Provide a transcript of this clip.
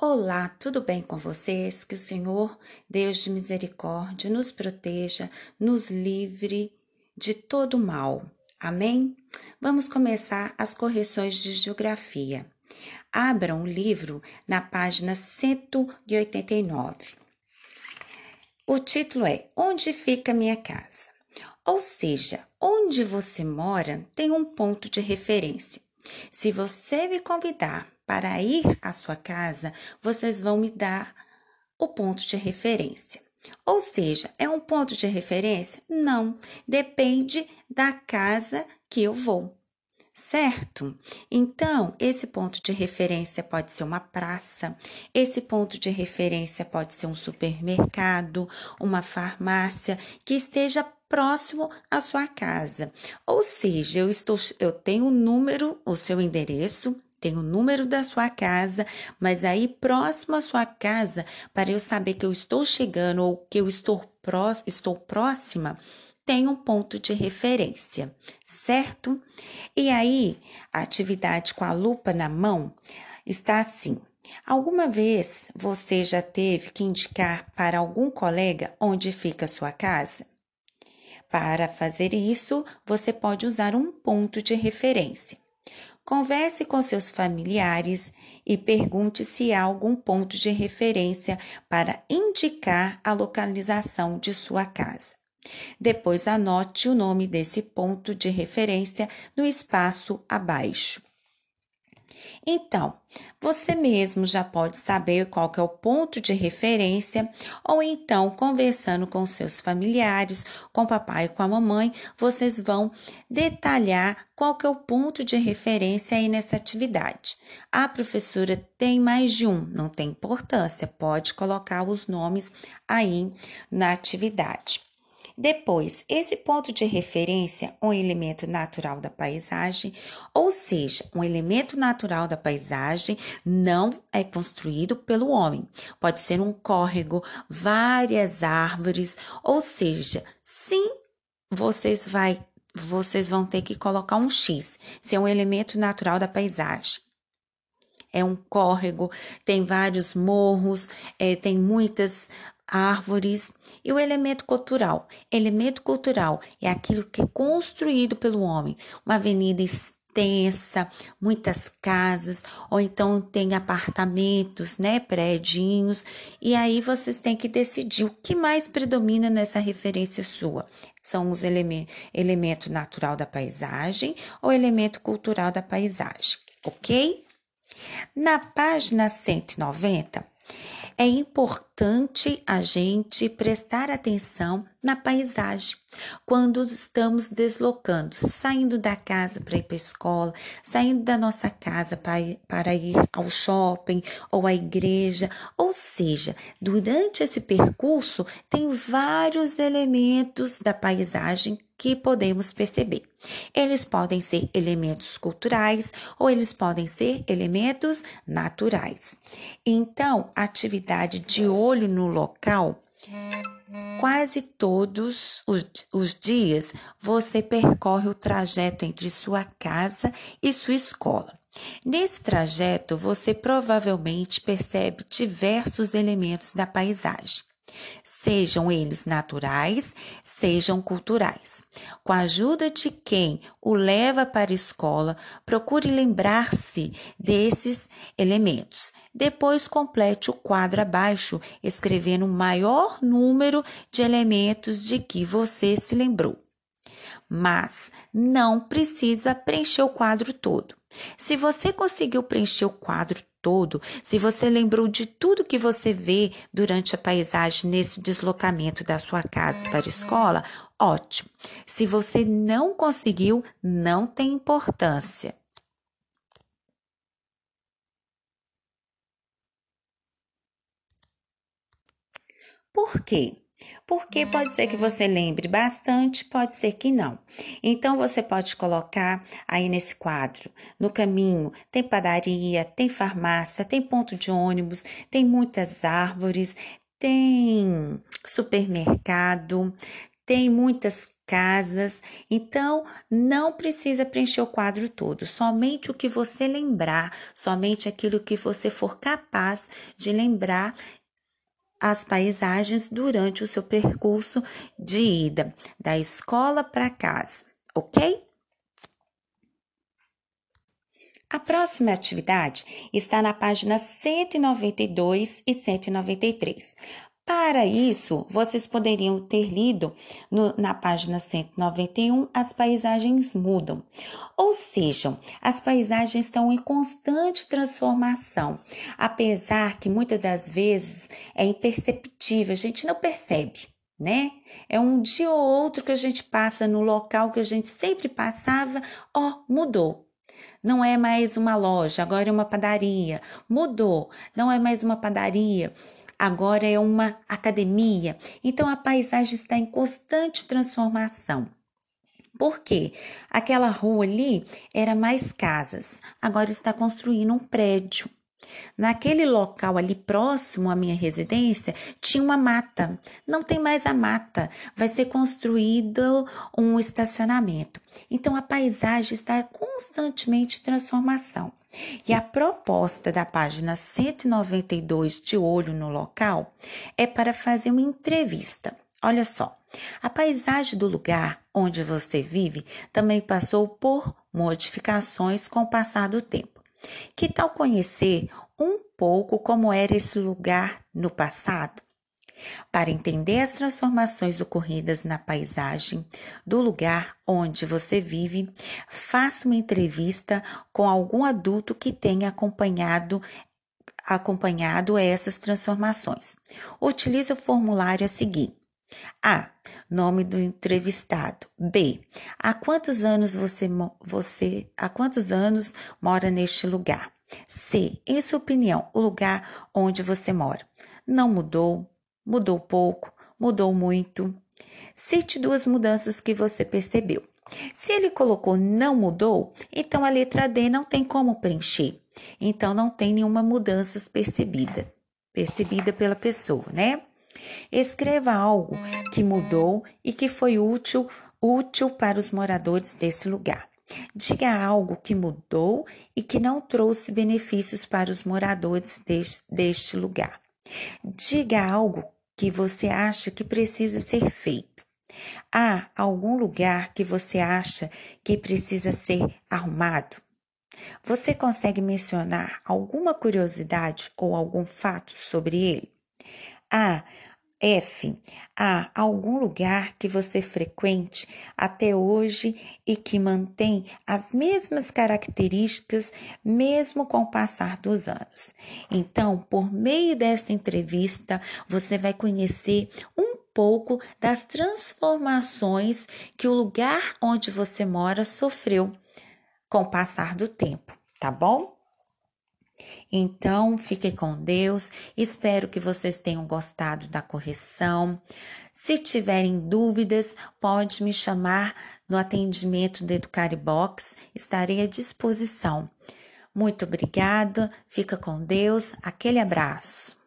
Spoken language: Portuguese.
Olá, tudo bem com vocês? Que o Senhor, Deus de misericórdia, nos proteja, nos livre de todo mal. Amém? Vamos começar as correções de geografia. Abram o livro na página 189. O título é Onde fica minha casa? Ou seja, onde você mora tem um ponto de referência. Se você me convidar para ir à sua casa, vocês vão me dar o ponto de referência. Ou seja, é um ponto de referência? Não, depende da casa que eu vou. Certo? Então, esse ponto de referência pode ser uma praça, esse ponto de referência pode ser um supermercado, uma farmácia que esteja próximo à sua casa. Ou seja, eu estou eu tenho o número, o seu endereço, tem o número da sua casa, mas aí próximo à sua casa, para eu saber que eu estou chegando ou que eu estou, pró estou próxima, tem um ponto de referência, certo? E aí, a atividade com a lupa na mão está assim. Alguma vez você já teve que indicar para algum colega onde fica a sua casa? Para fazer isso, você pode usar um ponto de referência. Converse com seus familiares e pergunte se há algum ponto de referência para indicar a localização de sua casa. Depois anote o nome desse ponto de referência no espaço abaixo. Então, você mesmo já pode saber qual é o ponto de referência, ou então, conversando com seus familiares, com o papai e com a mamãe, vocês vão detalhar qual é o ponto de referência aí nessa atividade. A professora tem mais de um, não tem importância, pode colocar os nomes aí na atividade. Depois, esse ponto de referência, um elemento natural da paisagem, ou seja, um elemento natural da paisagem não é construído pelo homem. Pode ser um córrego, várias árvores, ou seja, sim, vocês vai vocês vão ter que colocar um X, se é um elemento natural da paisagem é um córrego, tem vários morros, é, tem muitas árvores e o elemento cultural. Elemento cultural é aquilo que é construído pelo homem, uma avenida extensa, muitas casas, ou então tem apartamentos, né, prédios, e aí vocês têm que decidir o que mais predomina nessa referência sua. São os elementos elemento natural da paisagem ou elemento cultural da paisagem, ok? Na página 190, é importante a gente prestar atenção na paisagem quando estamos deslocando, saindo da casa para ir para a escola, saindo da nossa casa para, para ir ao shopping ou à igreja. Ou seja, durante esse percurso, tem vários elementos da paisagem que podemos perceber. Eles podem ser elementos culturais ou eles podem ser elementos naturais. Então, atividade de olho no local, quase todos os, os dias você percorre o trajeto entre sua casa e sua escola. Nesse trajeto, você provavelmente percebe diversos elementos da paisagem sejam eles naturais, sejam culturais. Com a ajuda de quem o leva para a escola, procure lembrar-se desses elementos. Depois complete o quadro abaixo, escrevendo o maior número de elementos de que você se lembrou. Mas não precisa preencher o quadro todo. Se você conseguiu preencher o quadro todo, se você lembrou de tudo que você vê durante a paisagem nesse deslocamento da sua casa para a escola, ótimo. Se você não conseguiu, não tem importância. Por quê? Porque pode ser que você lembre bastante, pode ser que não. Então você pode colocar aí nesse quadro, no caminho, tem padaria, tem farmácia, tem ponto de ônibus, tem muitas árvores, tem supermercado, tem muitas casas. Então, não precisa preencher o quadro todo, somente o que você lembrar, somente aquilo que você for capaz de lembrar as paisagens durante o seu percurso de ida da escola para casa, ok? A próxima atividade está na página 192 e 193. Para isso, vocês poderiam ter lido no, na página 191 As paisagens mudam. Ou seja, as paisagens estão em constante transformação, apesar que muitas das vezes é imperceptível, a gente não percebe. Né? É um dia ou outro que a gente passa no local que a gente sempre passava, ó, mudou. Não é mais uma loja, agora é uma padaria. Mudou, não é mais uma padaria, agora é uma academia. Então a paisagem está em constante transformação. Por quê? Aquela rua ali era mais casas, agora está construindo um prédio. Naquele local ali próximo à minha residência tinha uma mata. Não tem mais a mata, vai ser construído um estacionamento. Então a paisagem está constantemente em transformação. E a proposta da página 192 de Olho no Local é para fazer uma entrevista. Olha só, a paisagem do lugar onde você vive também passou por modificações com o passar do tempo. Que tal conhecer um pouco como era esse lugar no passado? Para entender as transformações ocorridas na paisagem do lugar onde você vive, faça uma entrevista com algum adulto que tenha acompanhado acompanhado essas transformações. Utilize o formulário a seguir. A. Nome do entrevistado. B. Há quantos anos você, você há quantos anos mora neste lugar? C. Em sua opinião, o lugar onde você mora não mudou, mudou pouco, mudou muito. Cite duas mudanças que você percebeu. Se ele colocou não mudou, então a letra D não tem como preencher. Então não tem nenhuma mudança percebida, percebida pela pessoa, né? Escreva algo que mudou e que foi útil, útil para os moradores desse lugar. Diga algo que mudou e que não trouxe benefícios para os moradores deste, deste lugar. Diga algo que você acha que precisa ser feito? Há algum lugar que você acha que precisa ser arrumado? Você consegue mencionar alguma curiosidade ou algum fato sobre ele? Há F. Há algum lugar que você frequente até hoje e que mantém as mesmas características mesmo com o passar dos anos. Então, por meio desta entrevista, você vai conhecer um pouco das transformações que o lugar onde você mora sofreu com o passar do tempo, tá bom? Então, fiquem com Deus. Espero que vocês tenham gostado da correção. Se tiverem dúvidas, pode me chamar no atendimento do Educaribox. Estarei à disposição. Muito obrigada. Fica com Deus. Aquele abraço.